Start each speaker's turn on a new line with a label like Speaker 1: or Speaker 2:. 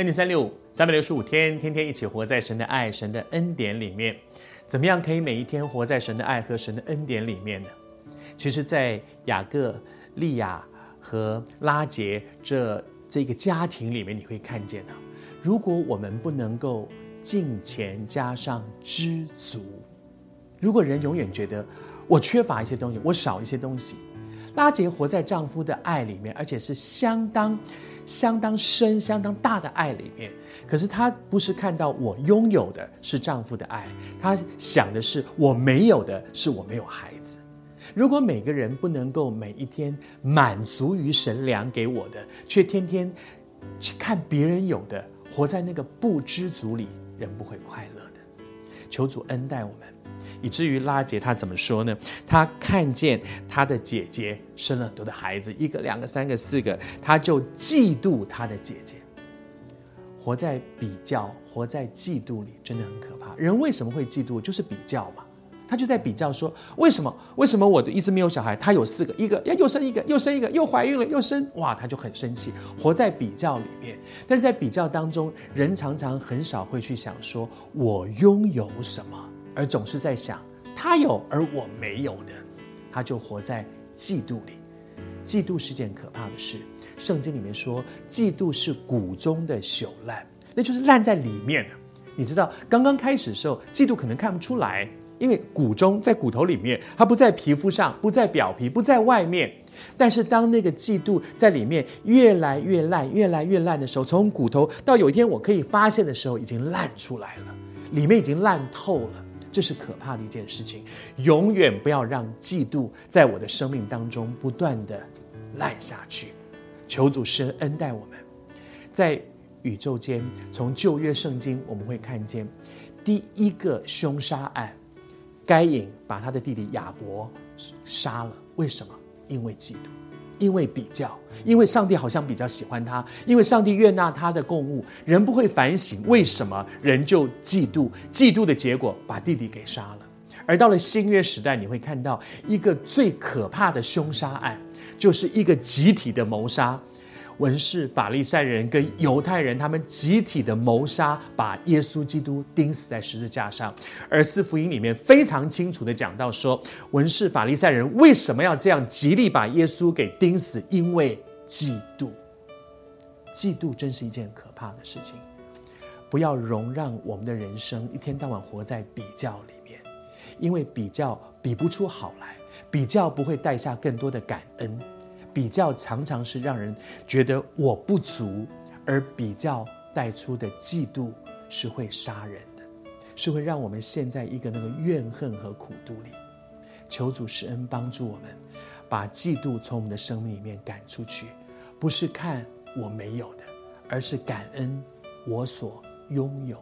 Speaker 1: 恩典三六五，三百六十五天，天天一起活在神的爱、神的恩典里面。怎么样可以每一天活在神的爱和神的恩典里面呢？其实，在雅各、利亚和拉杰这这个家庭里面，你会看见啊，如果我们不能够敬虔加上知足，如果人永远觉得我缺乏一些东西，我少一些东西。拉杰活在丈夫的爱里面，而且是相当、相当深、相当大的爱里面。可是她不是看到我拥有的是丈夫的爱，她想的是我没有的是我没有孩子。如果每个人不能够每一天满足于神粮给我的，却天天去看别人有的，活在那个不知足里，人不会快乐的。求主恩待我们。以至于拉杰他怎么说呢？他看见他的姐姐生了很多的孩子，一个、两个、三个、四个，他就嫉妒他的姐姐。活在比较、活在嫉妒里，真的很可怕。人为什么会嫉妒？就是比较嘛。他就在比较说：为什么？为什么我的一直没有小孩？他有四个，一个呀又生一个，又生一个，又怀孕了，又生，哇，他就很生气。活在比较里面，但是在比较当中，人常常很少会去想说：我拥有什么？而总是在想他有而我没有的，他就活在嫉妒里。嫉妒是件可怕的事。圣经里面说，嫉妒是骨中的朽烂，那就是烂在里面的。你知道，刚刚开始的时候，嫉妒可能看不出来，因为骨中在骨头里面，它不在皮肤上，不在表皮，不在外面。但是当那个嫉妒在里面越来越烂，越来越烂的时候，从骨头到有一天我可以发现的时候，已经烂出来了，里面已经烂透了。这是可怕的一件事情，永远不要让嫉妒在我的生命当中不断的烂下去。求主施恩待我们，在宇宙间，从旧约圣经我们会看见第一个凶杀案，该隐把他的弟弟亚伯杀了，为什么？因为嫉妒。因为比较，因为上帝好像比较喜欢他，因为上帝悦纳他的供物，人不会反省为什么人就嫉妒，嫉妒的结果把弟弟给杀了。而到了新约时代，你会看到一个最可怕的凶杀案，就是一个集体的谋杀。文士、法利赛人跟犹太人，他们集体的谋杀，把耶稣基督钉死在十字架上。而四福音里面非常清楚地讲到说，文士、法利赛人为什么要这样极力把耶稣给钉死？因为嫉妒。嫉妒真是一件可怕的事情，不要容让我们的人生一天到晚活在比较里面，因为比较比不出好来，比较不会带下更多的感恩。比较常常是让人觉得我不足，而比较带出的嫉妒是会杀人的，是会让我们陷在一个那个怨恨和苦毒里。求主施恩帮助我们，把嫉妒从我们的生命里面赶出去，不是看我没有的，而是感恩我所拥有。